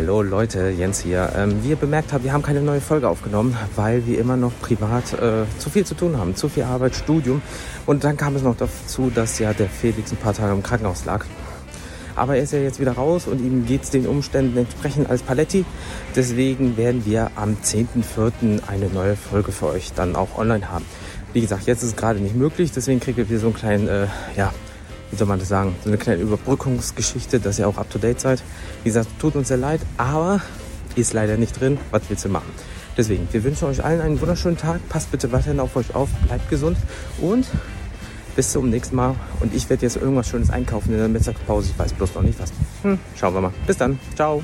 Hallo Leute, Jens hier. Ähm, wie ihr bemerkt habt, wir haben keine neue Folge aufgenommen, weil wir immer noch privat äh, zu viel zu tun haben, zu viel Arbeit, Studium. Und dann kam es noch dazu, dass ja der Felix ein paar Tage im Krankenhaus lag. Aber er ist ja jetzt wieder raus und ihm geht es den Umständen entsprechend als Paletti. Deswegen werden wir am 10.04. eine neue Folge für euch dann auch online haben. Wie gesagt, jetzt ist es gerade nicht möglich, deswegen kriegt ihr so einen kleinen, äh, ja, wie soll man das sagen, so eine kleine Überbrückungsgeschichte, dass ihr auch up to date seid. Wie gesagt, tut uns sehr leid, aber ist leider nicht drin. Was willst du machen? Deswegen, wir wünschen euch allen einen wunderschönen Tag. Passt bitte weiterhin auf euch auf, bleibt gesund und bis zum nächsten Mal. Und ich werde jetzt irgendwas Schönes einkaufen in der Mittagspause. Ich weiß bloß noch nicht was. Hm, schauen wir mal. Bis dann. Ciao.